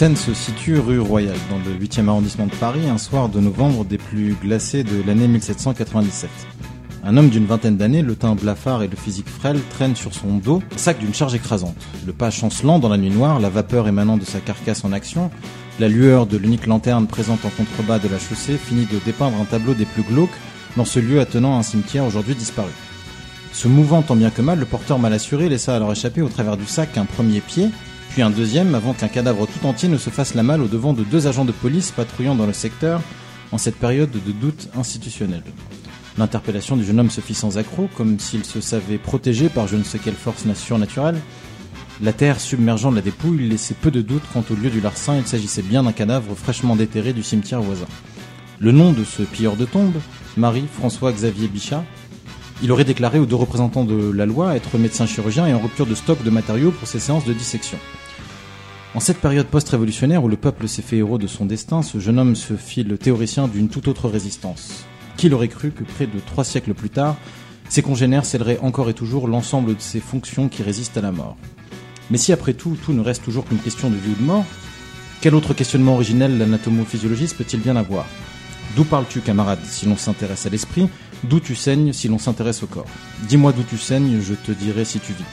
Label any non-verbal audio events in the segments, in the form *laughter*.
Scène se situe rue Royale, dans le 8e arrondissement de Paris, un soir de novembre des plus glacés de l'année 1797. Un homme d'une vingtaine d'années, le teint blafard et le physique frêle, traîne sur son dos un sac d'une charge écrasante. Le pas chancelant dans la nuit noire, la vapeur émanant de sa carcasse en action, la lueur de l'unique lanterne présente en contrebas de la chaussée finit de dépeindre un tableau des plus glauques dans ce lieu attenant à un cimetière aujourd'hui disparu. Se mouvant tant bien que mal, le porteur mal assuré laissa alors échapper au travers du sac un premier pied, puis un deuxième avant qu'un cadavre tout entier ne se fasse la malle au devant de deux agents de police patrouillant dans le secteur en cette période de doute institutionnel. L'interpellation du jeune homme se fit sans accroc, comme s'il se savait protégé par je ne sais quelle force surnaturelle. La terre submergeant la dépouille laissait peu de doute quant au lieu du larcin, il s'agissait bien d'un cadavre fraîchement déterré du cimetière voisin. Le nom de ce pilleur de tombe, Marie-François-Xavier Bichat, il aurait déclaré aux deux représentants de la loi être médecin chirurgien et en rupture de stock de matériaux pour ses séances de dissection. En cette période post-révolutionnaire où le peuple s'est fait héros de son destin, ce jeune homme se fit le théoricien d'une toute autre résistance. Qui l'aurait cru que près de trois siècles plus tard, ses congénères scelleraient encore et toujours l'ensemble de ces fonctions qui résistent à la mort Mais si après tout, tout ne reste toujours qu'une question de vie ou de mort, quel autre questionnement originel l'anatomo-physiologiste peut-il bien avoir? D'où parles-tu, camarade, si l'on s'intéresse à l'esprit? D'où tu saignes si l'on s'intéresse au corps Dis-moi d'où tu saignes, je te dirai si tu vis.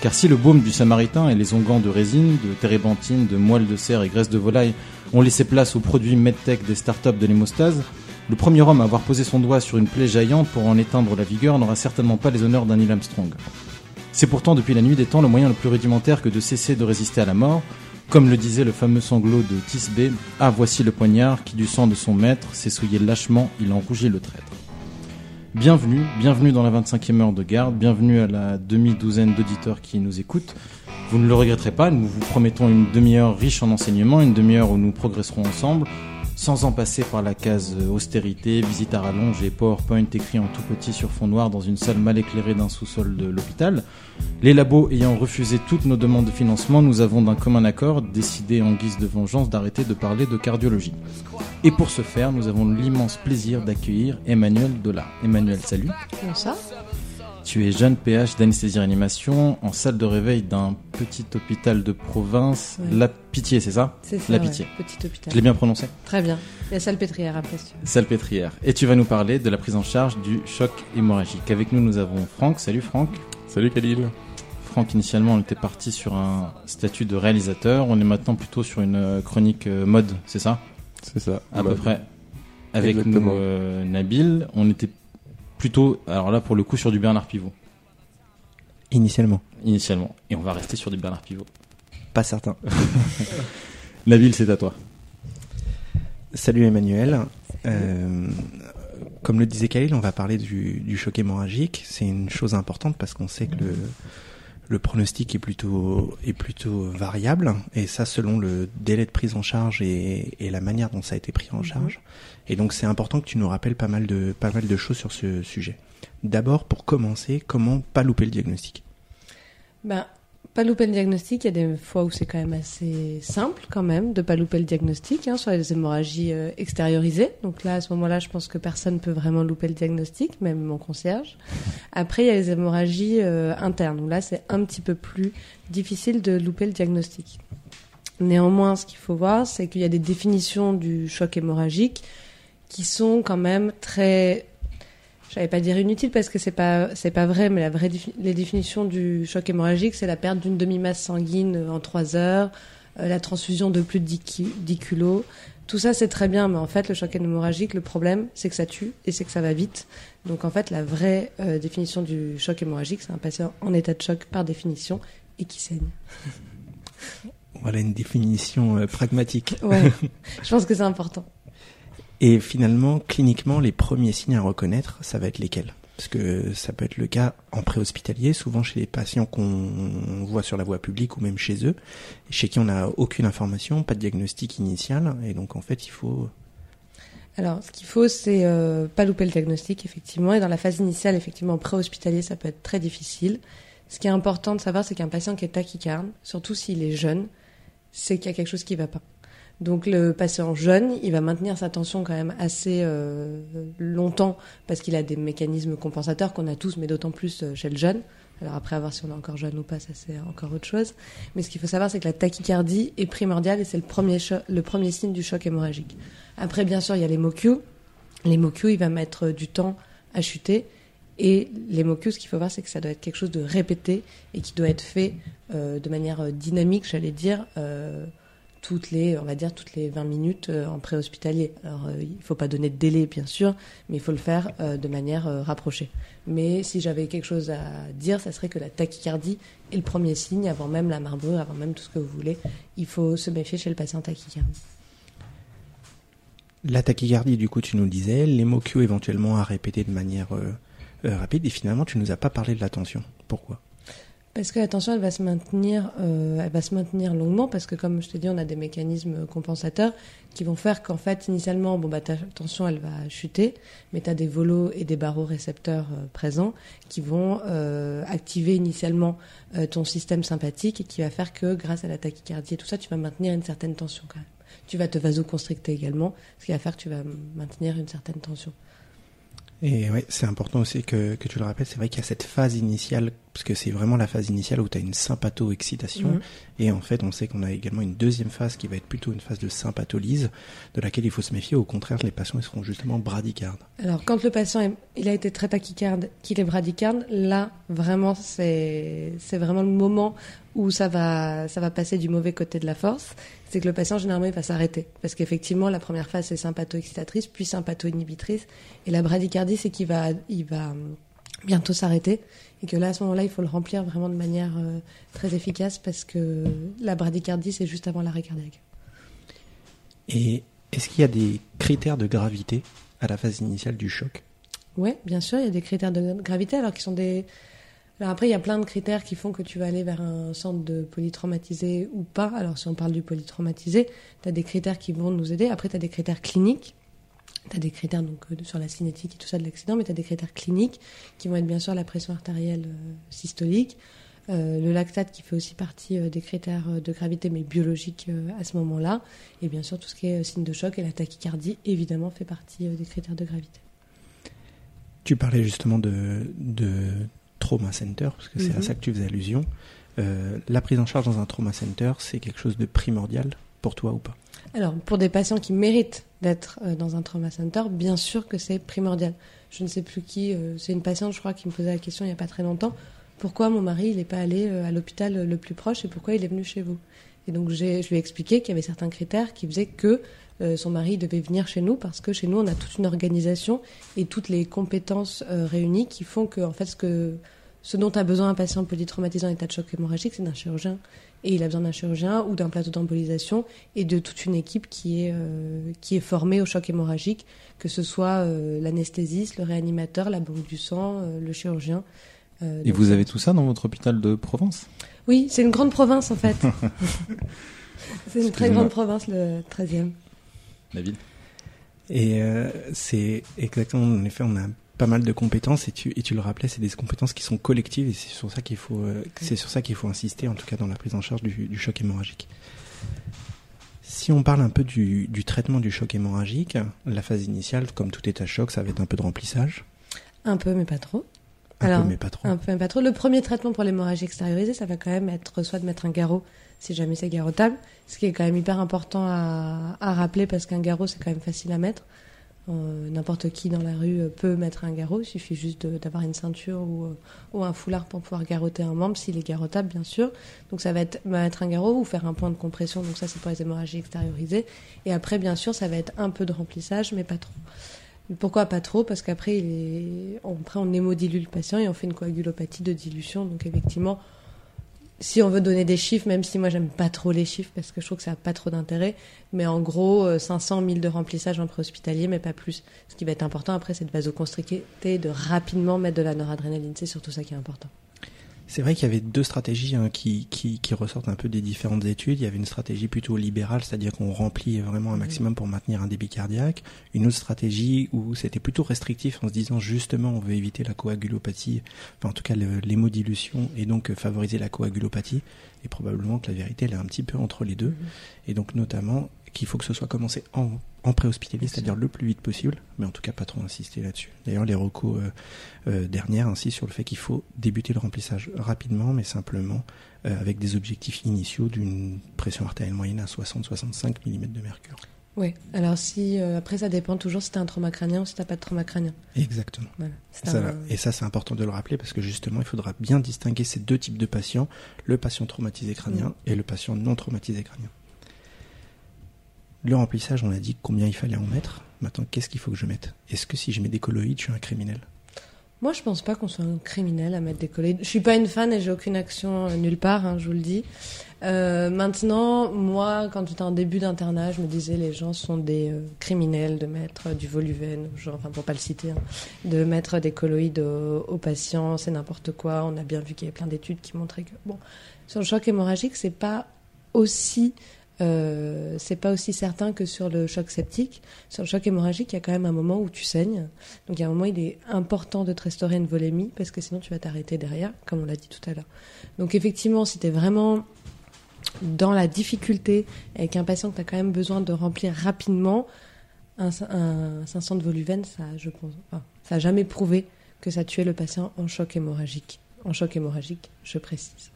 Car si le baume du samaritain et les onguents de résine, de térébenthine, de moelle de cerf et graisse de volaille ont laissé place aux produits medtech des startups de l'hémostase, le premier homme à avoir posé son doigt sur une plaie jaillante pour en éteindre la vigueur n'aura certainement pas les honneurs d'un Neil Armstrong. C'est pourtant depuis la nuit des temps le moyen le plus rudimentaire que de cesser de résister à la mort, comme le disait le fameux sanglot de Tisbé, Ah voici le poignard qui du sang de son maître s'est souillé lâchement, il en rougit le traître. Bienvenue, bienvenue dans la 25e heure de garde, bienvenue à la demi-douzaine d'auditeurs qui nous écoutent. Vous ne le regretterez pas, nous vous promettons une demi-heure riche en enseignements, une demi-heure où nous progresserons ensemble, sans en passer par la case austérité, visite à rallonge et PowerPoint écrit en tout petit sur fond noir dans une salle mal éclairée d'un sous-sol de l'hôpital. Les labos ayant refusé toutes nos demandes de financement, nous avons d'un commun accord décidé en guise de vengeance d'arrêter de parler de cardiologie. Et pour ce faire, nous avons l'immense plaisir d'accueillir Emmanuel Dola. Emmanuel, salut. Bonsoir. Tu es jeune PH d'anesthésie-réanimation en salle de réveil d'un petit hôpital de province, La Pitié, c'est ça? C'est ça. La ouais, Pitié. Petit hôpital. Je l'ai bien prononcé Très bien. Il y a salpêtrière après. si tu veux. Salpêtrière. Et tu vas nous parler de la prise en charge du choc hémorragique. Avec nous, nous avons Franck. Salut Franck. Salut Khalil. Franck, initialement, on était parti sur un statut de réalisateur. On est maintenant plutôt sur une euh, chronique euh, mode, c'est ça? C'est ça. À Bah, peu près. Avec Exactement. nous, euh, Nabil, on était plutôt, alors là, pour le coup, sur du Bernard Pivot, Initialement. initialement. Et on va rester sur du Bernard Pivot. Pas certain. *laughs* Nabil, c'est à toi. Salut Emmanuel. Euh, comme le disait Khalil, on va parler du, du choc hémorragique. C'est une chose importante parce qu'on sait que le, le pronostic est plutôt, est plutôt variable. Et ça selon le délai de prise en charge et, et la manière dont ça a été pris en charge. Et donc c'est important que tu nous rappelles pas mal de, pas mal de choses sur ce sujet. D'abord, pour commencer, comment pas louper le diagnostic? Ben, pas louper le diagnostic. Il y a des fois où c'est quand même assez simple, quand même, de pas louper le diagnostic hein, sur les hémorragies euh, extériorisées. Donc là, à ce moment-là, je pense que personne peut vraiment louper le diagnostic, même mon concierge. Après, il y a les hémorragies euh, internes. Où là, c'est un petit peu plus difficile de louper le diagnostic. Néanmoins, ce qu'il faut voir, c'est qu'il y a des définitions du choc hémorragique qui sont quand même très J'allais pas dire inutile parce que c'est pas c'est pas vrai, mais la vraie défi- les définitions du choc hémorragique, c'est la perte d'une demi-masse sanguine euh, en 3 heures, euh, la transfusion de plus de 10, ki- 10 kilos. Tout ça c'est très bien, mais en fait le choc hémorragique, le problème c'est que ça tue et c'est que ça va vite. Donc en fait la vraie euh, définition du choc hémorragique, c'est un patient en état de choc par définition et qui saigne. Voilà une définition euh, pragmatique. Ouais, *laughs* je pense que c'est important. Et finalement, cliniquement, les premiers signes à reconnaître, ça va être lesquels? Parce que ça peut être le cas en préhospitalier, souvent chez les patients qu'on voit sur la voie publique ou même chez eux, chez qui on n'a aucune information, pas de diagnostic initial, et donc en fait, il faut... Alors, ce qu'il faut, c'est euh, pas louper le diagnostic, effectivement. Et dans la phase initiale, effectivement, pré-hospitalier, ça peut être très difficile. Ce qui est important de savoir, c'est qu'un patient qui est tachycarde, surtout s'il est jeune, c'est qu'il y a quelque chose qui va pas. Donc, le patient jeune, il va maintenir sa tension quand même assez euh, longtemps parce qu'il a des mécanismes compensateurs qu'on a tous, mais d'autant plus euh, chez le jeune. Alors après, à voir si on est encore jeune ou pas, ça c'est encore autre chose. Mais ce qu'il faut savoir, c'est que la tachycardie est primordiale et c'est le premier, le premier signe du choc hémorragique. Après, bien sûr, il y a les MOQ. Les MOQ, il va mettre du temps à chuter. Et les MOQ, ce qu'il faut voir, c'est que ça doit être quelque chose de répété et qui doit être fait euh, de manière euh, dynamique, j'allais dire, euh, toutes les, on va dire, toutes les 20 minutes euh, en préhospitalier. Alors, euh, il ne faut pas donner de délai, bien sûr, mais il faut le faire euh, de manière rapprochée. Mais si j'avais quelque chose à dire, ça serait que la tachycardie est le premier signe, avant même la marbrure, avant même tout ce que vous voulez. Il faut se méfier chez le patient tachycarde. La tachycardie, du coup, tu nous disais, les mots éventuellement à répéter de manière rapide, et finalement, tu nous as pas parlé de la tension. Pourquoi? Parce que la tension, elle va se maintenir, euh, elle va se maintenir longuement parce que, comme je t'ai dit, on a des mécanismes compensateurs qui vont faire qu'en fait, initialement, bon bah ta tension, elle va chuter, mais tu as des volos et des barreaux récepteurs euh, présents qui vont euh, activer initialement euh, ton système sympathique et qui va faire que, grâce à la tachycardie et tout ça, tu vas maintenir une certaine tension. Tu vas te vasoconstricter également, ce qui va faire que tu vas maintenir une certaine tension. Et ouais, c'est important aussi que tu le rappelles, c'est vrai qu'il y a cette phase initiale, parce que c'est vraiment la phase initiale où tu as une sympatho-excitation, mhm. et en fait on sait qu'on a également une deuxième phase qui va être plutôt une phase de sympatholyse, de laquelle il faut se méfier, au contraire les patients ils seront justement bradycardes. Alors quand le patient il a été très tachycarde, qu'il est bradycarde, là vraiment c'est vraiment le moment où ça va, ça va passer du mauvais côté de la force, c'est que le patient généralement il va s'arrêter. Parce qu'effectivement, la première phase c'est sympatho-excitatrice, puis sympatho-inhibitrice. Et la bradycardie, c'est qu'il va, il va bientôt s'arrêter. Et que là, à ce moment-là, il faut le remplir vraiment de manière euh, très efficace parce que la bradycardie, c'est juste avant l'arrêt cardiaque. Et est-ce qu'il y a des critères de gravité à la phase initiale du choc? Oui, bien sûr, il y a des critères de gravité, alors qui sont des, alors après, il y a plein de critères qui font que tu vas aller vers un centre de polytraumatisé ou pas. Alors si on parle du polytraumatisé, tu as des critères qui vont nous aider. Après, tu as des critères cliniques. Tu as des critères donc, euh, sur la cinétique et tout ça de l'accident, mais tu as des critères cliniques qui vont être bien sûr la pression artérielle euh, systolique, euh, le lactate qui fait aussi partie des critères de gravité mais biologiques à ce moment-là, et bien sûr tout ce qui est signe de choc et la tachycardie évidemment fait partie des critères de gravité. Tu parlais justement de, de trauma center, parce que c'est à mhm. ça que tu faisais allusion. La prise en charge dans un trauma center, c'est quelque chose de primordial pour toi ou pas? Alors, pour des patients qui méritent d'être euh, dans un trauma center, bien sûr que c'est primordial. Je ne sais plus qui, euh, c'est une patiente, je crois, qui me posait la question il n'y a pas très longtemps. Pourquoi mon mari, n'est pas allé à l'hôpital le plus proche et pourquoi il est venu chez vous? Et donc, je lui ai expliqué qu'il y avait certains critères qui faisaient que son mari devait venir chez nous parce que chez nous, on a toute une organisation et toutes les compétences réunies qui font que, en fait, ce que ce dont a besoin un patient polytraumatisant en état de choc hémorragique, c'est d'un chirurgien. Et il a besoin d'un chirurgien ou d'un plateau d'embolisation et de toute une équipe qui est, euh, qui est formée au choc hémorragique, que ce soit euh, l'anesthésiste, le réanimateur, la banque du sang, euh, le chirurgien. et vous avez tout ça dans votre hôpital de Provence? Oui, c'est une grande province en fait. *laughs* c'est une très grande province, le 13e. La ville? Et c'est exactement, en effet, on a pas mal de compétences et tu, et tu le rappelais, c'est des compétences qui sont collectives et c'est sur ça qu'il faut, euh, c'est sur ça qu'il faut insister, en tout cas dans la prise en charge du, du choc hémorragique. Si on parle un peu du, du, traitement du choc hémorragique, la phase initiale, comme tout est à choc, ça va être un peu de remplissage. Un peu, mais pas trop. Un peu, mais pas trop. Un peu, mais pas trop. Le premier traitement pour l'hémorragie extériorisée, ça va quand même être soit de mettre un garrot, si jamais c'est garrotable, ce qui est quand même hyper important à, à rappeler parce qu'un garrot, c'est quand même facile à mettre. Euh, n'importe qui dans la rue euh, peut mettre un garrot, il suffit juste d'avoir une ceinture ou, euh, ou, un foulard pour pouvoir garrotter un membre, s'il est garrottable bien sûr. Donc ça va être mettre un garrot ou faire un point de compression, donc ça c'est pour les hémorragies extériorisées. Et après bien sûr ça va être un peu de remplissage, mais pas trop. Pourquoi pas trop? Parce qu'après on, on hémodilue le patient et on fait une coagulopathie de dilution, donc effectivement si on veut donner des chiffres, même si moi j'aime pas trop les chiffres parce que je trouve que ça n'a pas trop d'intérêt, mais en gros 500 euh, 1000 de remplissage en préhospitalier, mais pas plus. Ce qui va être important après, c'est de vasoconstricter, de rapidement mettre de la noradrénaline. C'est surtout ça qui est important. C'est vrai qu'il y avait deux stratégies hein, qui, qui, qui, ressortent un peu des différentes études. Il y avait une stratégie plutôt libérale, c'est-à-dire qu'on remplit vraiment un mhm. maximum pour maintenir un débit cardiaque. Une autre stratégie où c'était plutôt restrictif en se disant justement on veut éviter la coagulopathie, enfin en tout cas l'hémodilution et donc favoriser la coagulopathie. Et probablement que la vérité elle est un petit peu entre les deux. Mhm. Et donc notamment, qu'il faut que ce soit commencé en, en préhospitalier, c'est-à-dire le plus vite possible, mais en tout cas pas trop insister là-dessus. D'ailleurs, les recos euh, euh, dernières insistent sur le fait qu'il faut débuter le remplissage rapidement, mais simplement euh, avec des objectifs initiaux d'une pression artérielle moyenne à 60-65 mm de mercure. Oui, alors si euh, après ça dépend toujours si t'as un trauma crânien ou si t'as pas de trauma crânien. Exactement. Voilà. C'est Ça, un- Et ça, c'est important de le rappeler parce que justement, il faudra bien distinguer ces deux types de patients, le patient traumatisé crânien et le patient non traumatisé crânien. Le remplissage, on a dit combien il fallait en mettre. Maintenant, qu'est-ce qu'il faut que je mette? Est-ce que si je mets des colloïdes, je suis un criminel? Moi, je pense pas qu'on soit un criminel à mettre des colloïdes. Je suis pas une fan et j'ai aucune action euh, nulle part, hein, je vous le dis. Euh, maintenant, moi, quand j'étais en début d'internat, je me disais les gens sont des euh, criminels de mettre du voluven, genre, enfin pour pas le citer, hein, de mettre des colloïdes aux, aux patients, c'est n'importe quoi. On a bien vu qu'il y avait plein d'études qui montraient que bon, sur le choc hémorragique, c'est pas aussi euh, c'est pas aussi certain que sur le choc septique. Sur le choc hémorragique, il y a quand même un moment où tu saignes. Donc il y a un moment, il est important de te restaurer une volémie parce que sinon tu vas t'arrêter derrière, comme on l'a dit tout à l'heure. Donc effectivement, si tu es vraiment dans la difficulté avec un patient que tu as quand même besoin de remplir rapidement, un, un 500 de voluven, ça, je pense, ça a jamais prouvé que ça tuait le patient en choc hémorragique. En choc hémorragique, je précise.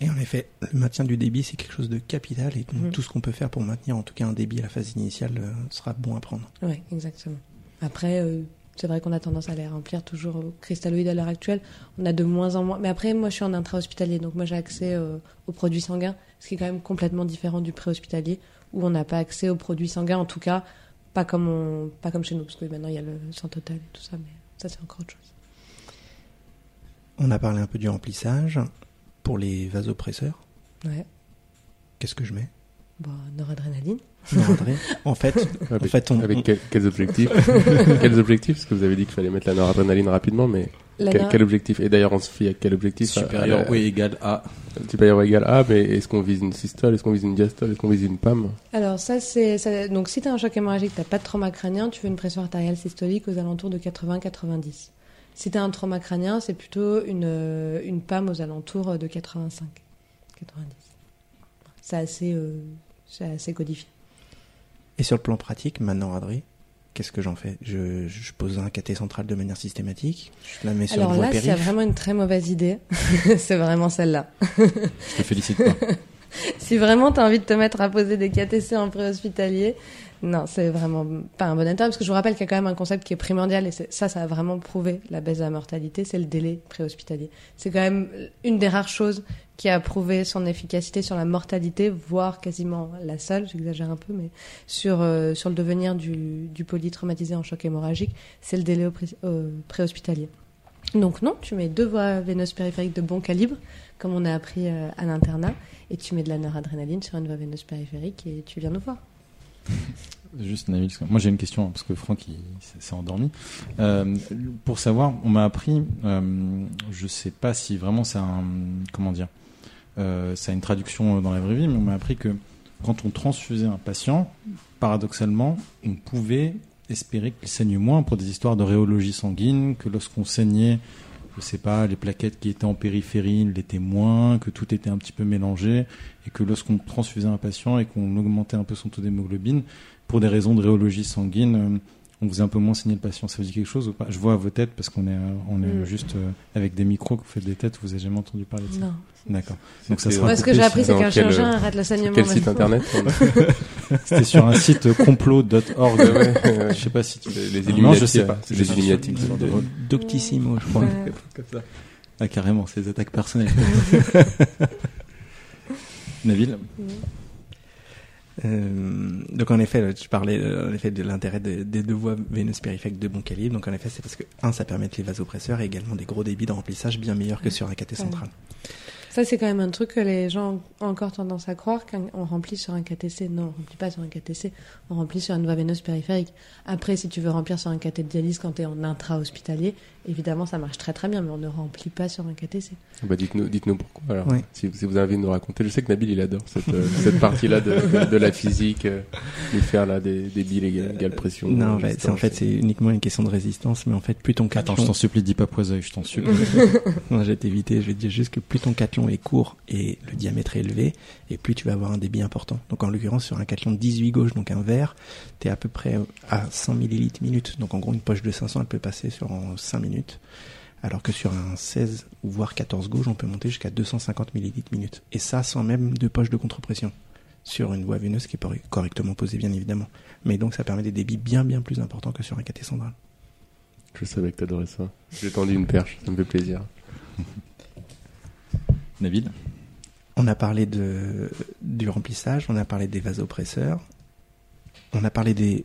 Et en effet, le maintien du débit, c'est quelque chose de capital et donc Mhm. tout ce qu'on peut faire pour maintenir en tout cas un débit à la phase initiale euh, sera bon à prendre. Oui, exactement. Après, euh, c'est vrai qu'on a tendance à les remplir toujours au cristalloïde à l'heure actuelle. On a de moins en moins. Mais après, moi, je suis en intra-hospitalier, donc moi, j'ai accès euh, aux produits sanguins, ce qui est quand même complètement différent du pré-hospitalier, où on n'a pas accès aux produits sanguins, en tout cas, pas comme, on... pas comme chez nous, parce que maintenant, il y a le sang total et tout ça, mais ça, c'est encore autre chose. On a parlé un peu du remplissage. Pour les vasopresseurs, Ouais. qu'est-ce que je mets? Bon, noradrénaline. Non, André *laughs* En fait, en Avec, fait on, avec on- quel- quels objectifs? *laughs* Quels objectifs? Parce que vous avez dit qu'il fallait mettre la noradrénaline rapidement, mais quel, objectif? Et d'ailleurs, on se fie à quel objectif? Supérieur ou égal à. Supérieur ou égal à, mais est-ce qu'on vise une systole? Est-ce qu'on vise une diastole? Est-ce qu'on vise une PAM Alors ça c'est ça- donc si tu as un choc hémorragique, t'as pas de trauma crânien, tu veux une pression artérielle systolique aux alentours de 80-90. As un trauma crânien, c'est plutôt une euh, une PAM aux alentours de 85 90. C'est assez euh, c'est assez codifié. Et sur le plan pratique, maintenant, Adré, qu'est-ce que j'en fais? Je, je pose un cathé central de manière systématique, je la mets sur Alors une voie là, c'est vraiment une très mauvaise idée. *laughs* c'est vraiment celle-là. Je te félicite pas. *laughs* *laughs* si vraiment tu envie de te mettre à poser des KTC en préhospitalier, non, c'est vraiment pas un bon intérêt parce que je vous rappelle qu'il y a quand même un concept qui est primordial et ça, ça a vraiment prouvé la baisse de la mortalité, c'est le délai préhospitalier. C'est quand même une des rares choses qui a prouvé son efficacité sur la mortalité, voire quasiment la seule, j'exagère un peu, mais sur, euh, le devenir du, polytraumatisé en choc hémorragique, c'est le délai pré- préhospitalier. Donc non, tu mets deux voies veineuses périphériques de bon calibre, comme on a appris euh, à l'internat, et tu mets de la noradrénaline sur une voie veineuse périphérique et tu viens nous voir. *laughs* Juste parce que moi j'ai une question hein, parce que Franck s'est- endormi. Euh, pour savoir, on m'a appris, euh, je sais pas si vraiment c'est un comment dire, euh, ça a une traduction dans la vraie vie, mais on m'a appris que quand on transfusait un patient, paradoxalement, on pouvait espérer qu'il saigne moins pour des histoires de rhéologie sanguine, que lorsqu'on saignait, je sais pas, les plaquettes qui étaient en périphérie l'étaient moins, que tout était un petit peu mélangé, et que lorsqu'on transfusait un patient et qu'on augmentait un peu son taux d'hémoglobine, pour des raisons de rhéologie sanguine, on faisait un peu moins saigner le patient. Ça vous dit quelque chose ou pas? Je vois à vos têtes parce qu'on est, euh, on est Mm. juste euh, avec des micros que vous faites des têtes. Vous avez jamais entendu parler de ça? Non. D'accord. Donc ça C'était- sera Moi, ce que j'ai appris, sur- c'est qu'un chirurgien euh, arrête le saignement. Quel site internet *laughs* C'était sur un site complot.org. Ouais, ouais. Je sais pas si tu. Les, les Non, Illuminati, je sais pas. Les Illuminati. Doctissimo, je crois. Ouais. Comme ça. Ah carrément, c'est des attaques personnelles. *laughs* Nabil, Euh, donc en effet, je parlais euh, en effet de l'intérêt de- des deux voies veineuses périphériques de bon calibre. Donc en effet, c'est parce que un, ça permet les vasopresseurs et également des gros débits de remplissage bien meilleurs que sur un cathé central. Ça, c'est quand même un truc que les gens ont encore tendance à croire quand on remplit sur un KTC. Non, on remplit pas sur un KTC, on remplit sur une voie veineuse périphérique. Après, si tu veux remplir sur un cathé de dialyse quand tu es en intra-hospitalier, évidemment, ça marche très très bien, mais on ne remplit pas sur un KTC. Bah, dites-nous, dites-nous pourquoi. Alors, Ouais. si, si vous avez envie de nous raconter, je sais que Nabil il adore cette, euh, cette partie-là de, de, de la physique, euh, nous faire là des, des billes égales, égales pression. Non, euh, bah, c'est en fait c'est uniquement une question de résistance, mais en fait plus ton attends, cation, je t'en supplie, dis pas poisoeil, je t'en supplie. *laughs* non, je vais t'éviter, je vais te dire juste que plus ton cation cathlon est court et le diamètre est élevé, et plus tu vas avoir un débit important. Donc en l'occurrence, sur un cathlon de 18 gauche, donc un verre, tu es à peu près à 100 millilitres minute. Donc en gros, une poche de 500, elle peut passer sur en 5 minutes. Alors que sur un 16 ou voire 14 gauche, on peut monter jusqu'à 250 millilitres minute. Et ça sans même de poche de contre-pression. Sur une voie veineuse qui est correctement posée, bien évidemment. Mais donc ça permet des débits bien bien plus importants que sur un caté central. Je savais que t'adorais ça. J'ai tendu une perche, ça me fait plaisir. *laughs* David On a parlé de, du remplissage, on a parlé des vasopresseurs, on a parlé des.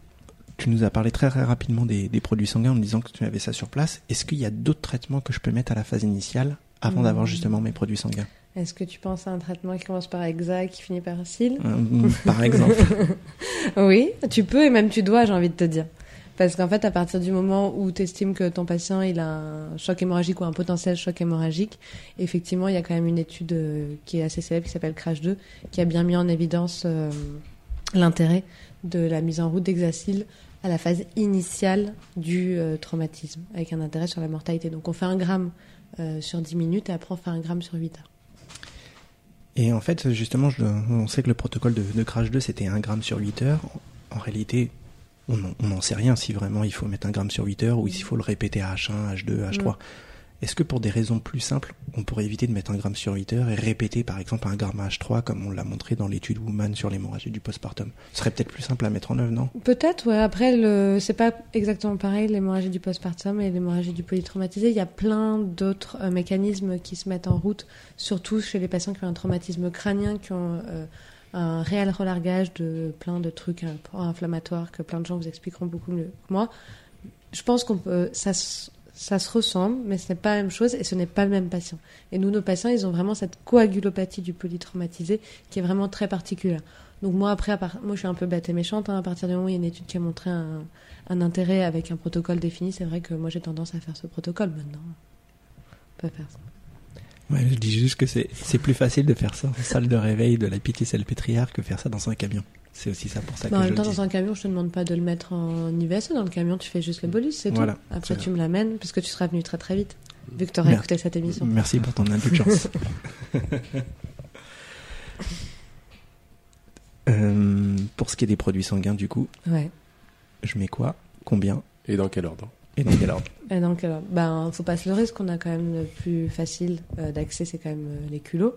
Tu nous as parlé très, très rapidement des, produits sanguins en me disant que tu avais ça sur place. Est-ce qu'il y a d'autres traitements que je peux mettre à la phase initiale avant d'avoir hmm. justement mes produits sanguins? Est-ce que tu penses à un traitement qui commence par hexa et qui finit par acide euh, Par exemple. *laughs* oui, tu peux et même tu dois, j'ai envie de te dire. Parce qu'en fait, à partir du moment où tu estimes que ton patient il a un choc hémorragique ou un potentiel choc hémorragique, effectivement, il y a quand même une étude euh, qui est assez célèbre qui s'appelle Crash 2, qui a bien mis en évidence euh, l'intérêt de la mise en route d'Hexacil à la phase initiale du euh, traumatisme, avec un intérêt sur la mortalité. Donc on fait un gramme sur 10 minutes et après on fait un gramme sur 8 heures. Et en fait, justement, on sait que le protocole de, de Crash 2, c'était un gramme sur 8 heures. En réalité, on n'en sait rien si vraiment il faut mettre un gramme sur 8 heures ou s'il faut le répéter à H1, H2, H3. Est-ce que pour des raisons plus simples, on pourrait éviter de mettre un gramme sur 8 heures et répéter par exemple un gramme à H3 comme on l'a montré dans l'étude Woman sur l'hémorragie du postpartum? Ce serait peut-être plus simple à mettre en œuvre, non? Peut-être, ouais. Après, le... c'est pas exactement pareil l'hémorragie du postpartum et l'hémorragie du polytraumatisé. Il y a plein d'autres euh, mécanismes qui se mettent en route, surtout chez les patients qui ont un traumatisme crânien, qui ont euh, un réel relargage de plein de trucs inflammatoires que plein de gens vous expliqueront beaucoup mieux que moi. Je pense qu'on peut, ça se ressemble, mais ce n'est pas la même chose et ce n'est pas le même patient. Et nous, nos patients, ils ont vraiment cette coagulopathie du polytraumatisé qui est vraiment très particulière. Donc moi, après, à part, moi, je suis un peu bête et méchante. Hein, à partir du moment où il y a une étude qui a montré un, intérêt avec un protocole défini, c'est vrai que moi, j'ai tendance à faire ce protocole maintenant. On peut faire ça. Ouais, je dis juste que c'est, plus facile de faire ça en salle de réveil de la pitié salpêtrière que faire ça dans un camion. C'est aussi ça pour ça bah, que en même temps, dans un camion, je te demande pas de le mettre en IVS. Dans le camion, tu fais juste le bolus, c'est tout. Après, tu me l'amènes, puisque tu seras venu très très vite, vu que tu aurais écouté cette émission. Merci pour ton indulgence. *laughs* *laughs* euh, pour ce qui est des produits sanguins, du coup, ouais. je mets quoi? Combien? Et dans quel ordre? Et dans quel ordre? Et dans quel ordre? Ben, faut pas se leurrer, ce qu'on a quand même le plus facile euh, d'accès, c'est quand même euh, les culots.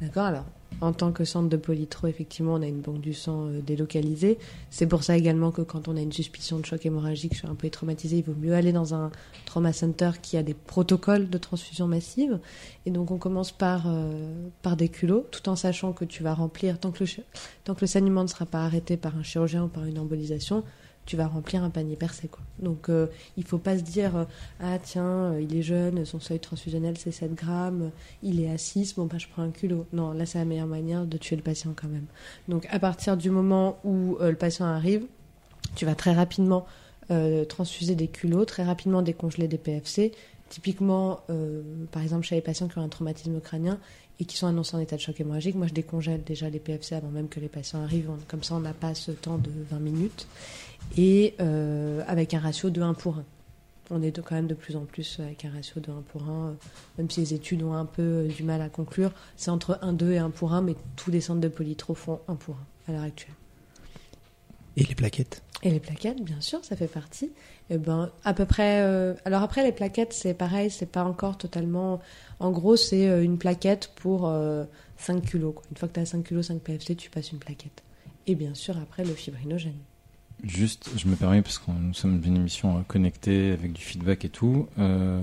D'accord Alors, en tant que centre de polytro, effectivement, on a une banque du sang euh, délocalisée. C'est pour ça également que quand on a une suspicion de choc hémorragique sur un peu traumatisé, il vaut mieux aller dans un trauma center qui a des protocoles de transfusion massive. Et donc, on commence par, par des culots, tout en sachant que tu vas remplir, tant que le, tant que le saignement ne sera pas arrêté par un chirurgien ou par une embolisation, tu vas remplir un panier percé. Quoi. Donc euh, il faut pas se dire euh, Ah tiens, euh, il est jeune, son seuil transfusionnel c'est 7 grammes, il est à 6, bon bah je prends un culot. Non, là c'est la meilleure manière de tuer le patient quand même. Donc à partir du moment où le patient arrive, tu vas très rapidement transfuser des culots, très rapidement décongeler des PFC. Typiquement, par exemple, chez les patients qui ont un traumatisme crânien, et qui sont annoncés en état de choc hémorragique, moi je décongèle déjà les PFC avant même que les patients arrivent. Comme ça, on n'a pas ce temps de 20 minutes et euh, avec un ratio de 1 pour 1. On est quand même de plus en plus avec un ratio de 1 pour 1, euh, même si les études ont un peu euh, du mal à conclure. C'est entre 1, 2 et 1 pour 1, mais tous les centres de polytro font 1 pour 1 à l'heure actuelle. Et les plaquettes? Et les plaquettes, bien sûr, ça fait partie. Et eh ben, à peu près. alors après, les plaquettes, c'est pareil, c'est pas encore totalement. En gros, c'est une plaquette pour 5 kilos. Une fois que tu as 5 kilos, 5 PFC, tu passes une plaquette. Et bien sûr, après, le fibrinogène. Juste, je me permets, parce que nous sommes une émission euh, connectée avec du feedback et tout, euh,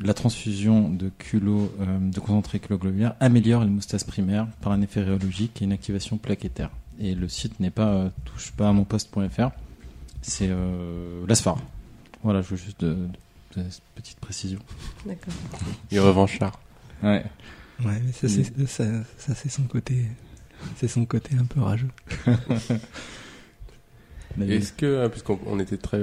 la transfusion de culot, euh, de concentré culoglobulaire améliore l'hémostase primaire par un effet rhéologique et une activation plaquettaire. Et le site n'est pas touche pas à mon poste.fr, c'est l'ASFAR. Voilà, je veux juste de, cette petite précision. D'accord. Et revanchard. Ouais. Ouais, mais ça, c'est, ça, ça c'est son côté, c'est son côté un peu rageux. *laughs* Est-ce que, hein, puisqu'on était très,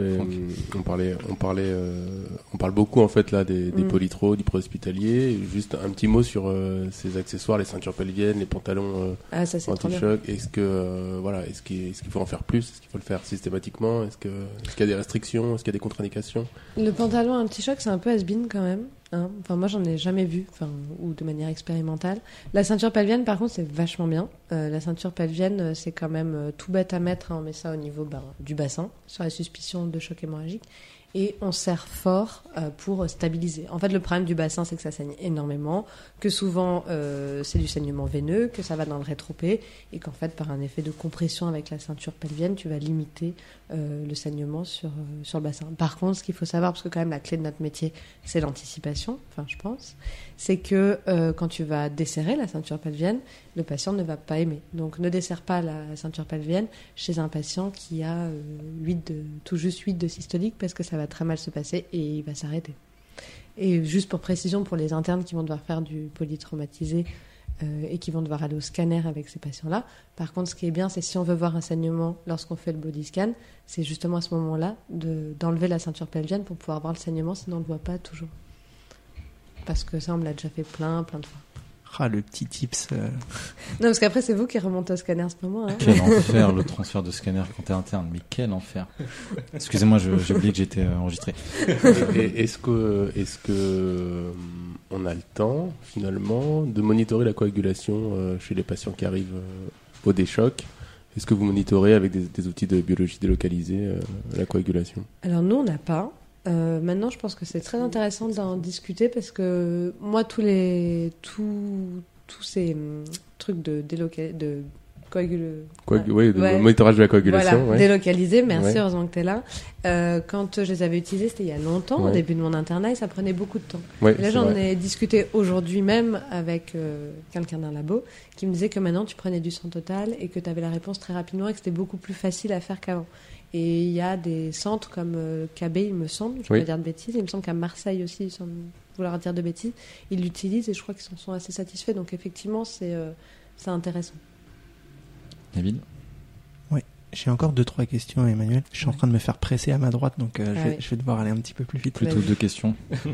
on parlait, on parlait, euh, on parle beaucoup en fait là des, des mm. polytros, du hospitalier. Juste un petit mot sur euh, ces accessoires, les ceintures pelviennes, les pantalons euh, ah, anti-choc. Est-ce que, voilà, est-ce qu'il est qu'il faut en faire plus? Est-ce qu'il faut le faire systématiquement? Est-ce que, est-ce qu'il y a des restrictions? Est-ce qu'il y a des contre-indications? Le pantalon anti-choc, c'est un peu has quand même. Hein enfin, moi, j'en ai jamais vu, enfin, ou de manière expérimentale. La ceinture pelvienne, par contre, c'est vachement bien. Euh, la ceinture pelvienne, euh, c'est quand même euh, tout bête à mettre. hein. On met ça au niveau ben, du bassin, sur la suspicion de choc hémorragique. Et on serre fort euh, pour stabiliser. En fait, le problème du bassin, c'est que ça saigne énormément, que souvent euh, c'est du saignement veineux, que ça va dans le rétropé, et qu'en fait, par un effet de compression avec la ceinture pelvienne, tu vas limiter euh, le saignement sur, euh, sur le bassin. Par contre, ce qu'il faut savoir, parce que quand même la clé de notre métier, c'est l'anticipation, enfin je pense, c'est que euh, quand tu vas desserrer la ceinture pelvienne, le patient ne va pas aimer. Donc ne desserre pas la ceinture pelvienne chez un patient qui a euh, 8 de, tout juste 8 de systolique parce que ça va très mal se passer et il va s'arrêter. Et juste pour précision, pour les internes qui vont devoir faire du polytraumatisé euh, et qui vont devoir aller au scanner avec ces patients-là, par contre, ce qui est bien, c'est si on veut voir un saignement lorsqu'on fait le body scan, c'est justement à ce moment-là de- d'enlever la ceinture pelvienne pour pouvoir voir le saignement, sinon on ne le voit pas toujours. Parce que ça, on me l'a déjà fait plein, plein de fois. Ah, le petit tips. euh, Non, parce qu'après, c'est vous qui remontez au scanner à ce moment. Hein. Quel enfer le transfert de scanner quand t'es interne, mais quel enfer. Excusez-moi, j'ai oublié que j'étais euh, enregistré. Est-ce que, est-ce que euh, on a le temps finalement de monitorer la coagulation euh, chez les patients qui arrivent au déchoc? Est-ce que vous monitorez avec des, des outils de biologie délocalisée euh, la coagulation? Alors nous, on n'a pas. Euh, maintenant, je pense que c'est très intéressant d'en discuter parce que moi, tous les tous tous ces hum, trucs de déloca... de coagule... Oui, de Ouais. monitorage de la coagulation. Voilà, ouais. délocalisé, merci, Ouais. heureusement que tu es là. Euh, quand je les avais utilisés, c'était il y a longtemps, au début de mon internat, et ça prenait beaucoup de temps. Là, j'en ai discuté aujourd'hui même avec euh, quelqu'un d'un labo qui me disait que maintenant, tu prenais du sang total et que tu avais la réponse très rapidement et que c'était beaucoup plus facile à faire qu'avant. Et il y a des centres comme euh, KB, il me semble, je Oui. vais pas dire de bêtises, il me semble qu'à Marseille aussi, sans vouloir dire de bêtises, ils l'utilisent et je crois qu'ils s'en sont assez satisfaits. Donc effectivement, c'est euh, c'est intéressant. Nabil J'ai encore deux trois questions, Emmanuel. Je suis en train de me faire presser à ma droite, donc euh, je, vais, oui. je vais devoir aller un petit peu plus vite. Plutôt deux questions. *laughs*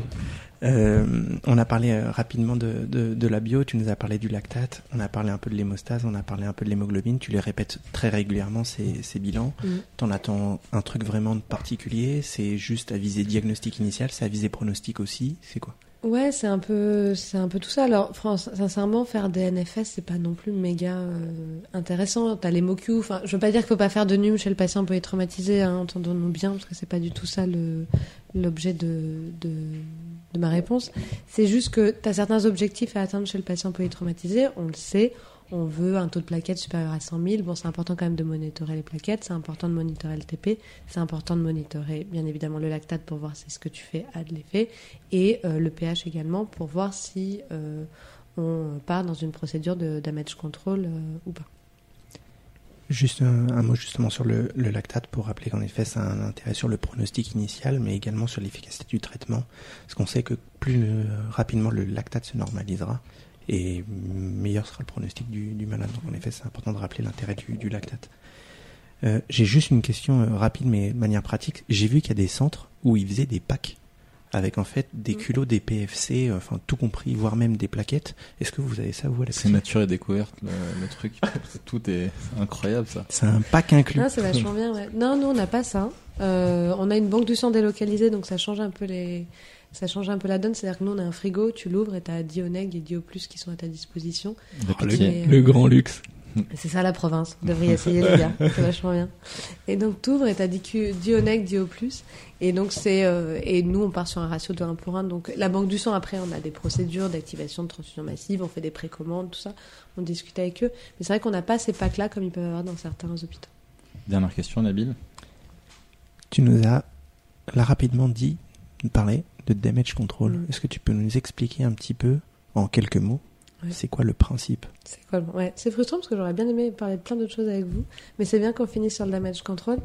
Euh, on a parlé euh, rapidement de, de, de la bio, tu nous as parlé du lactate, on a parlé un peu de l'hémostase, on a parlé un peu de l'hémoglobine, tu les répètes très régulièrement ces, ces bilans. Mhm. T'en attends un truc vraiment de particulier? C'est juste à viser diagnostic initial, c'est à viser pronostic aussi? C'est quoi? Ouais, c'est un peu, tout ça. Alors, France, sincèrement, faire des NFS, c'est pas non plus méga euh, intéressant. T'as les MOQ. Enfin, je veux pas dire qu'il faut pas faire de NUM chez le patient polytraumatisé, hein, entendons-nous bien, parce que c'est pas du tout ça le l'objet de, de de ma réponse. C'est juste que t'as certains objectifs à atteindre chez le patient polytraumatisé. On le sait. On veut un taux de plaquettes supérieur à 100 000. Bon, c'est important quand même de monitorer les plaquettes. C'est important de monitorer le TP. C'est important de monitorer, bien évidemment, le lactate pour voir si ce que tu fais a de l'effet et euh, le pH également pour voir si euh, on part dans une procédure de damage control euh, ou pas. Juste un, mot justement sur le, le lactate pour rappeler qu'en effet ça a un intérêt sur le pronostic initial mais également sur l'efficacité du traitement. Parce qu'on sait que plus rapidement le lactate se normalisera et meilleur sera le pronostic du, du malade. Donc en effet c'est important de rappeler l'intérêt du, du lactate. Euh, J'ai juste une question euh, rapide mais de manière pratique. J'ai vu qu'il y a des centres où ils faisaient des packs avec en fait des Mm. culots, des PFC, euh, enfin tout compris, voire même des plaquettes. Est-ce que vous avez ça vous à la C'est nature et découverte, le, le truc. *laughs* Tout est incroyable, ça. C'est un pack inclus. Ah, c'est vachement bien, ouais. Non, nous, on n'a pas ça. Euh, on a une banque du sang délocalisée, donc ça change un peu les... Ça change un peu la donne, c'est-à-dire que nous on a un frigo, tu l'ouvres et tu as Dioneg et Dioplus qui sont à ta disposition. Le Oh, le, piquet. Et, le euh, grand luxe. C'est ça la province, vous devriez essayer les gars, c'est vachement bien. Et donc t'ouvres et t'as Dioneg, Dioplus, et donc c'est euh, et nous on part sur un ratio de 1 pour 1. Donc la banque du sang après on a des procédures d'activation de transfusion massive, on fait des précommandes, tout ça, on discute avec eux. Mais c'est vrai qu'on n'a pas ces packs là comme ils peuvent avoir dans certains hôpitaux. Dernière question, Nabil. Tu nous as là rapidement dit, parlé de damage control. Mm. Est-ce que tu peux nous expliquer un petit peu, en quelques mots, Ouais. c'est quoi le principe? C'est quoi le- ouais, c'est frustrant parce que j'aurais bien aimé parler de plein d'autres choses avec vous, mais c'est bien qu'on finisse sur le damage control.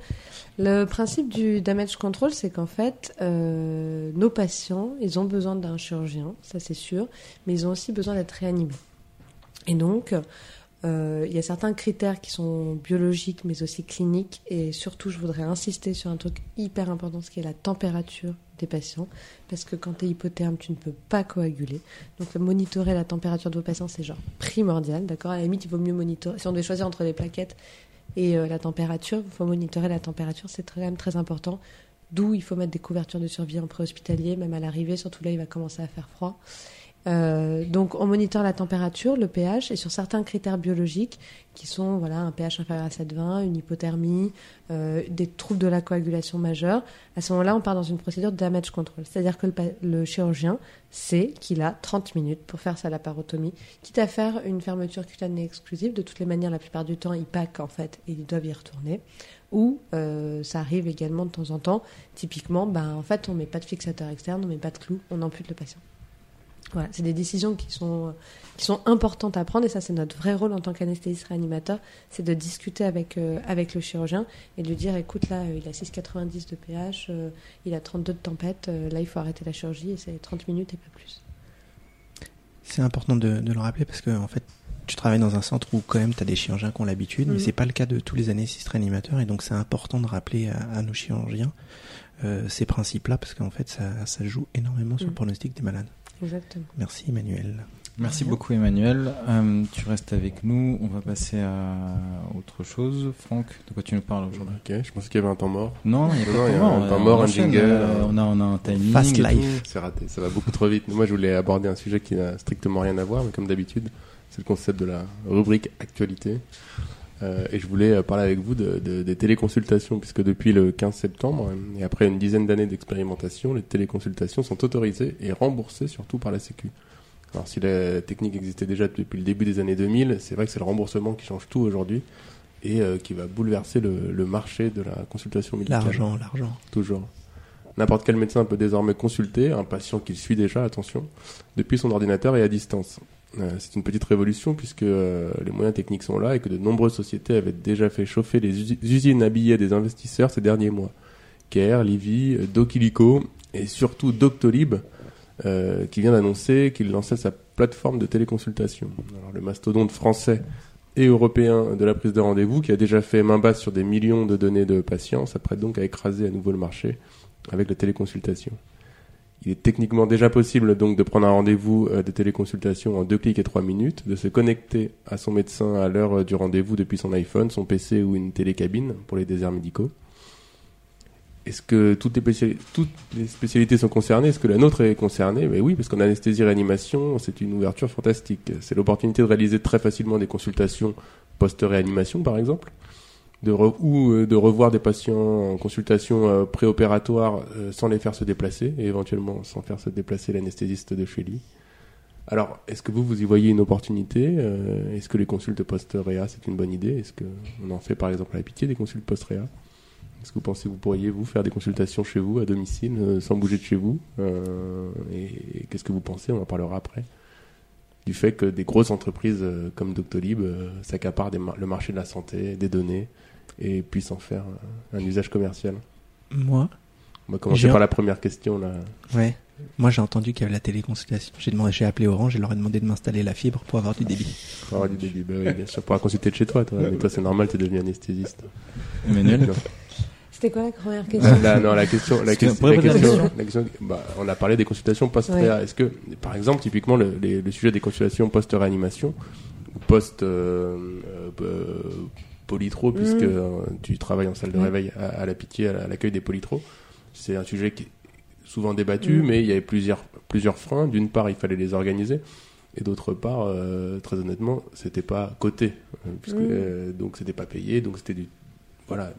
Le principe du damage control, c'est qu'en fait, euh, nos patients, ils ont besoin d'un chirurgien, ça c'est sûr, mais ils ont aussi besoin d'être réanimés. Et donc, euh, il y a certains critères qui sont biologiques, mais aussi cliniques, et surtout, je voudrais insister sur un truc hyper important, ce qui est la température des patients, parce que quand tu es hypotherme, tu ne peux pas coaguler. Donc monitorer la température de vos patients, c'est genre primordial, d'accord? À la limite, il vaut mieux monitorer. Si on devait choisir entre les plaquettes et euh, la température, il faut monitorer la température, c'est quand même très important. d'où il faut mettre des couvertures de survie en préhospitalier, même à l'arrivée, surtout là il va commencer à faire froid. Euh, donc on moniteur la température, le pH et sur certains critères biologiques qui sont voilà un pH inférieur à 7,20, une hypothermie, euh, des troubles de la coagulation majeure. À ce moment-là, on part dans une procédure de damage control, c'est-à-dire que le chirurgien sait qu'il a 30 minutes pour faire sa laparotomie, quitte à faire une fermeture cutanée exclusive. De toutes les manières, la plupart du temps, ils packent en fait et ils doivent y retourner. Ou euh, ça arrive également de temps en temps. Typiquement, ben en fait, on met pas de fixateur externe, on met pas de clou, on ampute le patient. Voilà, c'est des décisions qui sont, qui sont importantes à prendre et ça c'est notre vrai rôle en tant qu'anesthésiste réanimateur, c'est de discuter avec, euh, avec le chirurgien et de lui dire écoute là euh, il a 6,90 de pH, euh, il a 32 de tempête, euh, là il faut arrêter la chirurgie et c'est 30 minutes et pas plus. C'est important de, de le rappeler parce que en fait, tu travailles dans un centre où quand même tu as des chirurgiens qui ont l'habitude, mais Mhm. c'est pas le cas de tous les anesthésistes réanimateurs et donc c'est important de rappeler à, à nos chirurgiens euh, ces principes-là parce qu'en fait ça, ça joue énormément sur le Mhm. pronostic des malades. Exactement. Merci Emmanuel. Merci beaucoup Emmanuel. Euh, tu restes avec nous. On va passer à autre chose. Franck, de quoi tu nous parles aujourd'hui? Ok, je pensais qu'il y avait un temps mort. Non, il n'y a Non, pas il y de a temps un mort. temps On mort, un enchaîne, jingle. euh, On a, on a un timing. Fast life. C'est raté, ça va beaucoup trop vite. Moi, je voulais aborder un sujet qui n'a strictement rien à voir, mais comme d'habitude, c'est le concept de la rubrique actualité. Euh, et je voulais euh, parler avec vous de, de- des téléconsultations, puisque depuis le 15 septembre, euh, et après une dizaine d'années d'expérimentation, les téléconsultations sont autorisées et remboursées surtout par la Sécu. Alors si la technique existait déjà depuis le début des années 2000, c'est vrai que c'est le remboursement qui change tout aujourd'hui et euh, qui va bouleverser le, le marché de la consultation médicale. L'argent, l'argent. Toujours. N'importe quel médecin peut désormais consulter un patient qu'il suit déjà, attention, depuis son ordinateur et à distance. Euh, c'est une petite révolution puisque euh, les moyens techniques sont là et que de nombreuses sociétés avaient déjà fait chauffer les usi- usines à billets des investisseurs ces derniers mois. Care, Livy, euh, Docilico et surtout Doctolib qui vient d'annoncer qu'il lançait sa plateforme de téléconsultation. Alors, le mastodonte français et européen de la prise de rendez-vous qui a déjà fait main basse sur des millions de données de patients s'apprête donc à écraser à nouveau le marché avec la téléconsultation. Il est techniquement déjà possible donc de prendre un rendez-vous euh, de téléconsultation en deux clics et trois minutes, de se connecter à son médecin à l'heure euh, du rendez-vous depuis son iPhone, son PC ou une télécabine pour les déserts médicaux. Est-ce que toutes les, spécialités sont concernées? Est-ce que la nôtre est concernée? Mais oui, parce qu'en anesthésie-réanimation, c'est une ouverture fantastique. C'est l'opportunité de réaliser très facilement des consultations post-réanimation, par exemple, de re- ou euh, de revoir des patients en consultation euh, préopératoire euh, sans les faire se déplacer, et éventuellement sans faire se déplacer l'anesthésiste de chez lui. Alors, est-ce que vous, vous y voyez une opportunité Euh, Est-ce que les consultes post-réa, c'est une bonne idée? Est-ce qu'on en fait, par exemple, à la pitié des consultes post-réa? Est-ce que vous pensez que vous pourriez, vous, faire des consultations chez vous, à domicile, euh, sans bouger de chez vous Euh, Et, et qu'est-ce que vous pensez? On en parlera après. Du fait que des grosses entreprises comme Doctolib s'accaparent le marché de la santé, des données, et puissent en faire un usage commercial. Moi, On va commencer par la première question. Là. ouais. Moi, j'ai entendu qu'il y avait la téléconsultation. J'ai demandé, j'ai appelé Orange et leur ai demandé de m'installer la fibre pour avoir du débit. Pour avoir du débit. Bah oui, bien sûr, pour consulter de chez toi. toi. Mais toi, c'est normal, t'es devenu anesthésiste. Emmanuel. C'était quoi la première question? non, la question, la, que- la question, la question- bah, on a parlé des consultations post-réa. Est-ce que, par exemple, typiquement, le, les- le sujet des consultations post-réanimation, ou post, euh, euh, polytro, puisque euh, tu travailles en salle de Mm. réveil à, à la pitié, à la- à l'accueil des polytros, c'est un sujet qui est souvent débattu, Mm. mais il y avait plusieurs, plusieurs freins. D'une part, il fallait les organiser. Et d'autre part, euh, très honnêtement, c'était pas coté, euh, puisque Mm. euh, donc c'était pas payé, donc c'était du voilà.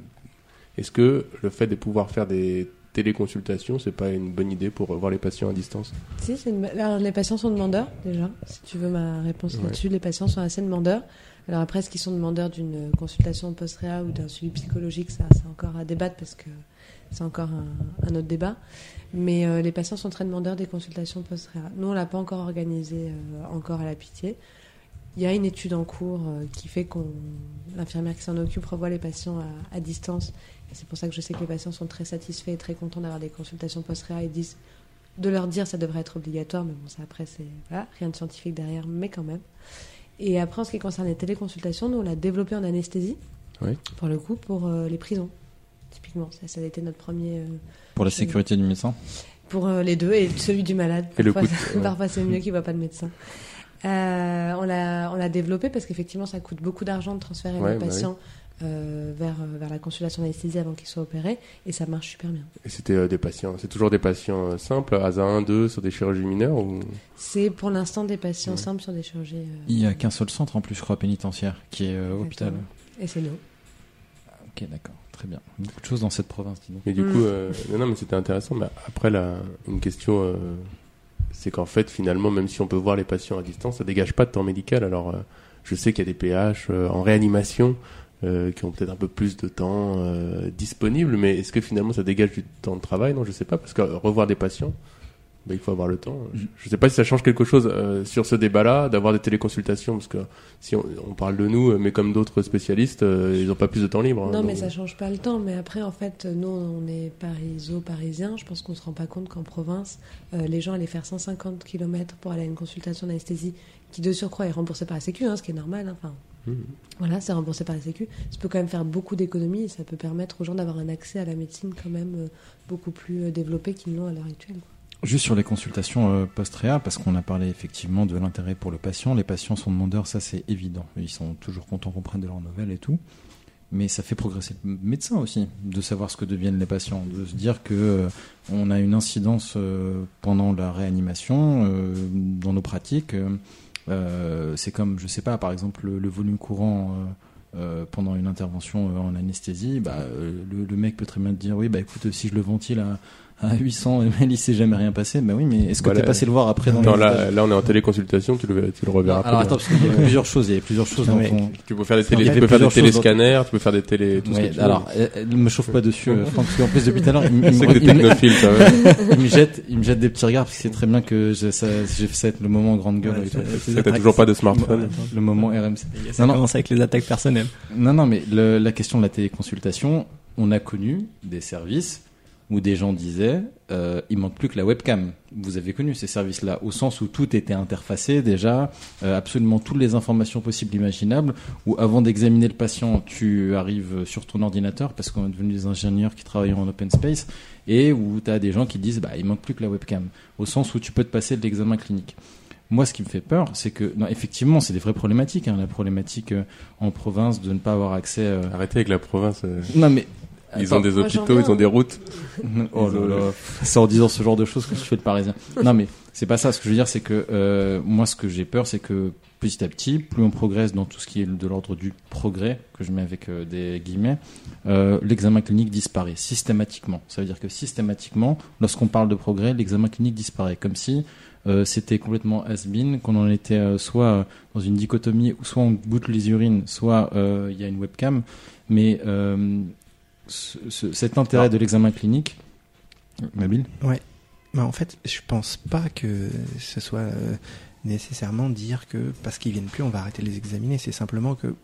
Est-ce que le fait de pouvoir faire des téléconsultations, c'est pas une bonne idée pour voir les patients à distance? Si, c'est une- Alors, les patients sont demandeurs, déjà. Si tu veux ma réponse Ouais. là-dessus, les patients sont assez demandeurs. Alors après, est-ce qu'ils sont demandeurs d'une consultation post-réa ou d'un suivi psychologique Ça, c'est encore à débattre parce que c'est encore un, autre débat. Mais euh, les patients sont très demandeurs des consultations post-réa. Nous, on l'a pas encore organisé euh, encore à la pitié. Il y a une étude en cours euh, qui fait qu'on l'infirmière qui s'en occupe revoit les patients à, à distance. Et c'est pour ça que je sais que les patients sont très satisfaits et très contents d'avoir des consultations post-réa et disent de leur dire ça devrait être obligatoire, mais bon, ça après, c'est voilà, rien de scientifique derrière, mais quand même. Et après, en ce qui concerne les téléconsultations, nous, on l'a développé en anesthésie, Oui. pour le coup, pour euh, les prisons, typiquement. Ça, ça a été notre premier. euh, Pour la sécurité du médecin pour euh, les deux, et celui du malade. Et le Parfois, coût, *laughs* ouais. parfois, c'est mieux qu'il ne voit pas de médecin. On l'a développé parce qu'effectivement, ça coûte beaucoup d'argent de transférer Ouais, les bah patients euh, vers, euh, vers la consultation d'anesthésie avant qu'il soit opéré, et ça marche super bien. Et c'était euh, des patients, c'est toujours des patients euh, simples, ASA 1, 2, sur des chirurgies mineures ou... C'est pour l'instant des patients Ouais. simples sur des chirurgies. euh, Il y a qu'un seul centre en plus, je crois, pénitentiaire, qui est euh, hôpital. Et c'est nous. Ok, d'accord, très bien. Beaucoup de choses dans cette province, dis donc. Mais du Mm. coup, euh, non, non, mais c'était intéressant. Mais après, la, une question, euh, c'est qu'en fait, finalement, même si on peut voir les patients à distance, ça dégage pas de temps médical. Alors, euh, je sais qu'il y a des PH euh, en réanimation euh, qui ont peut-être un peu plus de temps euh, disponible, mais est-ce que finalement ça dégage du temps de travail? Non, je sais pas, parce que revoir des patients, ben, il faut avoir le temps. Je, je sais pas si ça change quelque chose euh, sur ce débat-là, d'avoir des téléconsultations, parce que si on, on parle de nous, mais comme d'autres spécialistes, ils n'ont pas plus de temps libre. hein, Non, mais ça change pas le temps. Mais après, en fait, nous, on est pariso-parisiens. Je pense qu'on se rend pas compte qu'en province, les gens allaient faire 150 km pour aller à une consultation d'anesthésie qui, de surcroît, est remboursée par la Sécu, hein, ce qui est normal. hein. Voilà, c'est remboursé par la Sécu. Ça peut quand même faire beaucoup d'économies et ça peut permettre aux gens d'avoir un accès à la médecine quand même euh, beaucoup plus euh, développé qu'ils l'ont à l'heure actuelle. Juste sur les consultations euh, post-réa, parce qu'on a parlé effectivement de l'intérêt pour le patient. Les patients sont demandeurs, ça c'est évident. Ils sont toujours contents qu'on prenne de leurs nouvelles et tout. Mais ça fait progresser le médecin aussi, de savoir ce que deviennent les patients, de se dire que on a une incidence pendant la réanimation dans nos pratiques. Euh, c'est comme, je sais pas, par exemple le, volume courant. euh, euh, pendant une intervention en anesthésie, bah, le, le mec peut très bien te dire oui, bah écoute, si je le ventile à, à 800 ml, il s'est jamais rien passé. Bah oui, mais est-ce que Voilà. t'es passé le voir après dans Non, les là, là, on est en téléconsultation, tu le, verras- tu le reverras Alors pas. attends, parce qu'il y a plusieurs choses. Il y a plusieurs choses Non, dans ton. Tu peux faire des télé, tu peux faire des dans- téléscanners, tu peux faire des télé, tout ce Ouais, que tu alors, euh, euh, ne me chauffe pas dessus, euh, Franck, parce qu'en plus depuis tout à l'heure, il, me- *laughs* il c'est me- que des il me- technophiles, ça va. *laughs* il me jette, il me jette des petits regards parce qu'il sait très bien que je- ça- j'ai fait ça être le moment grande gueule. Ouais, t'as toujours pas de smartphone. Le moment RMC. Ça Non, non. commence avec les attaques personnelles. Non, non, mais le- la question de la téléconsultation, on a connu des services où des gens disaient euh, il manque plus que la webcam. Vous avez connu ces services-là, au sens où tout était interfacé déjà, euh, absolument toutes les informations possibles imaginables, où avant d'examiner le patient, tu arrives sur ton ordinateur, parce qu'on est devenu des ingénieurs qui travaillent en open space, et où tu as des gens qui disent bah, il manque plus que la webcam, au sens où tu peux te passer de l'examen clinique. Moi, ce qui me fait peur, c'est que, non, effectivement, c'est des vraies problématiques. Hein, la problématique euh, en province de ne pas avoir accès. euh, Arrêtez avec la province. euh, Non, mais. Ils Attends. ont des hôpitaux, ils ont des routes. *laughs* Oh là là. C'est en disant ce genre de choses que je fais le parisien. Non, mais c'est pas ça. Ce que je veux dire, c'est que euh, moi, ce que j'ai peur, c'est que petit à petit, plus on progresse dans tout ce qui est de l'ordre du progrès, que je mets avec euh, des guillemets, euh, l'examen clinique disparaît systématiquement. Ça veut dire que systématiquement, lorsqu'on parle de progrès, l'examen clinique disparaît. Comme si euh, c'était complètement has-been, qu'on en était euh, soit dans une dichotomie, ou soit on goûte les urines, soit euh, il y a une webcam. Mais euh, ce- ce- cet intérêt de l'examen clinique, Mabile Mais en fait, je pense pas que ce soit euh, nécessairement dire que parce qu'ils viennent plus, on va arrêter de les examiner. C'est simplement que,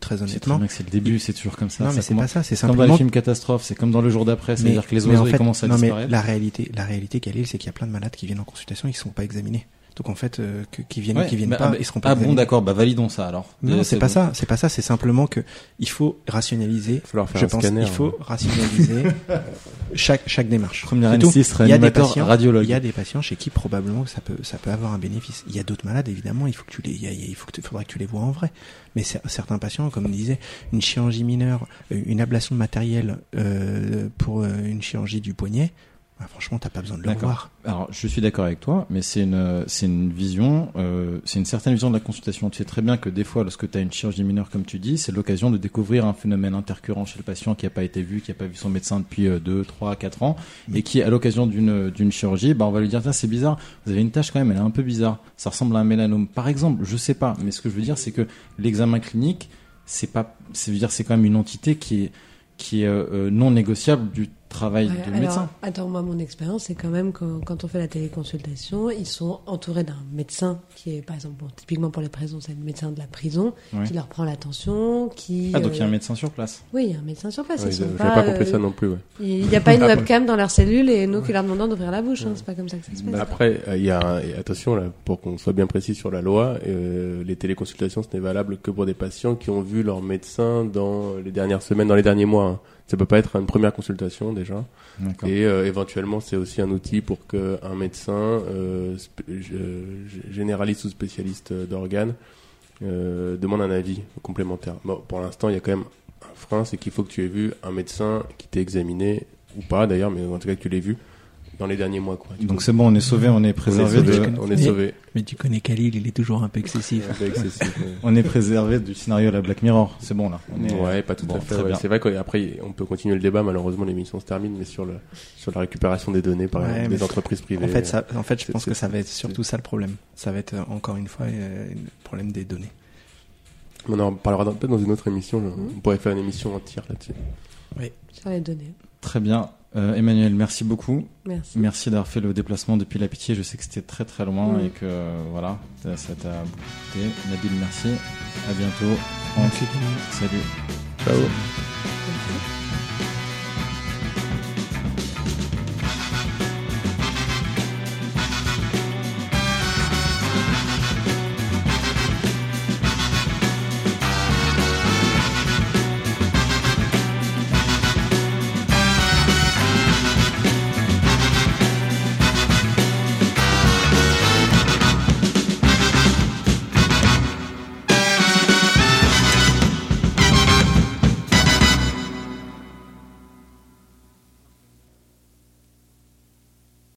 très honnêtement, c'est le début, c'est toujours comme ça. non, ça mais c'est pas ça. C'est comme dans les simplement films catastrophes, c'est comme dans le jour d'après, c'est-à-dire que les mais en oiseaux ils fait, commencent à non, mais la réalité, la réalité qu'elle est, c'est qu'il y a plein de malades qui viennent en consultation et qui sont pas examinés. Donc en fait, euh, que- qui viennent, Ouais, qui viennent bah, pas, bah, ils seront pas ah bon, d'accord, bah validons ça alors. Non, Euh, c'est pas bon. ça. C'est pas ça. C'est simplement que il faut rationaliser. Il va falloir faire Je un pense scanner. il faut rationaliser *laughs* chaque chaque démarche. Première C'est tout. N6, Il y a des réanimateur, patients, radiologue. il y a des patients chez qui probablement ça peut ça peut avoir un bénéfice. Il y a d'autres malades évidemment, il faut que tu les il, faut que tu- faudra que tu les vois en vrai. Mais cer- certains patients comme on disait une chirurgie mineure, euh, une ablation de matériel euh, pour euh, une chirurgie du poignet, bah, franchement, t'as pas besoin de le voir. Alors, je suis d'accord avec toi, mais c'est une, c'est une vision, euh, c'est une certaine vision de la consultation. Tu sais très bien que des fois, lorsque tu as une chirurgie mineure, comme tu dis, c'est l'occasion de découvrir un phénomène intercurrent chez le patient qui n'a pas été vu, qui n'a pas vu son médecin depuis 2, 3, 4 ans, et qui, à l'occasion d'une, d'une chirurgie, bah, on va lui dire, tiens, c'est bizarre, vous avez une tâche quand même, elle est un peu bizarre. Ça ressemble à un mélanome. Par exemple, je sais pas, mais ce que je veux dire, c'est que l'examen clinique, c'est pas, c'est dire, c'est quand même une entité qui est, qui est euh, euh, non négociable du travail Ouais, de alors, médecin. Attends, moi, mon expérience, c'est quand même quand, quand on fait la téléconsultation, ils sont entourés d'un médecin qui est, par exemple, bon, typiquement pour les prisons, c'est le médecin de la prison Ouais. qui leur prend l'attention, qui. Ah, donc il y a un euh, médecin sur place. Oui, il y a un médecin sur place. Ouais, ils pas, pas compris euh, ça non plus. Ouais. Il n'y a pas une Après- webcam dans leur cellule et nous qui leur demandons d'ouvrir la bouche. Hein, c'est pas comme ça que ça se passe. Mais Après, euh, il y a un- et attention là, pour qu'on soit bien précis sur la loi, euh, les téléconsultations ce n'est valable que pour des patients qui ont vu leur médecin dans les dernières semaines, dans les derniers mois. hein. Ça peut pas être une première consultation déjà. Et euh, éventuellement, c'est aussi un outil pour que un médecin euh, généraliste ou spécialiste d'organes euh, demande un avis complémentaire. Bon, pour l'instant, il y a quand même un frein, c'est qu'il faut que tu aies vu un médecin qui t'ait examiné, ou pas d'ailleurs, mais en tout cas que tu l'aies vu dans les derniers mois. Quoi. Donc c'est bon, on est sauvé, on est préservé on est sauvé, de, on est sauvé. Mais tu connais Khalil, il est toujours un peu excessif. Un peu excessif, ouais. on est préservé du scénario à la Black Mirror. C'est bon là. On est- Ouais, pas tout Bon, à fait. ouais. C'est vrai qu'après, on peut continuer le débat. Malheureusement, l'émission se termine, mais sur le sur la récupération des données par Ouais, des entreprises privées. En fait, ça, en fait, je pense que ça va être surtout ça le problème. Ça va être euh, encore une fois euh, le problème des données. On en parlera peut-être dans une autre émission. là. On pourrait faire une émission entière là-dessus. Sur les données. Très bien. Euh, Emmanuel, merci beaucoup. Merci. Merci d'avoir fait le déplacement depuis la Pitié. Je sais que c'était très très loin Mm. et que euh, voilà, ça ça t'a beaucoup coûté. Nabil, merci. À bientôt. Franck, salut. Ciao.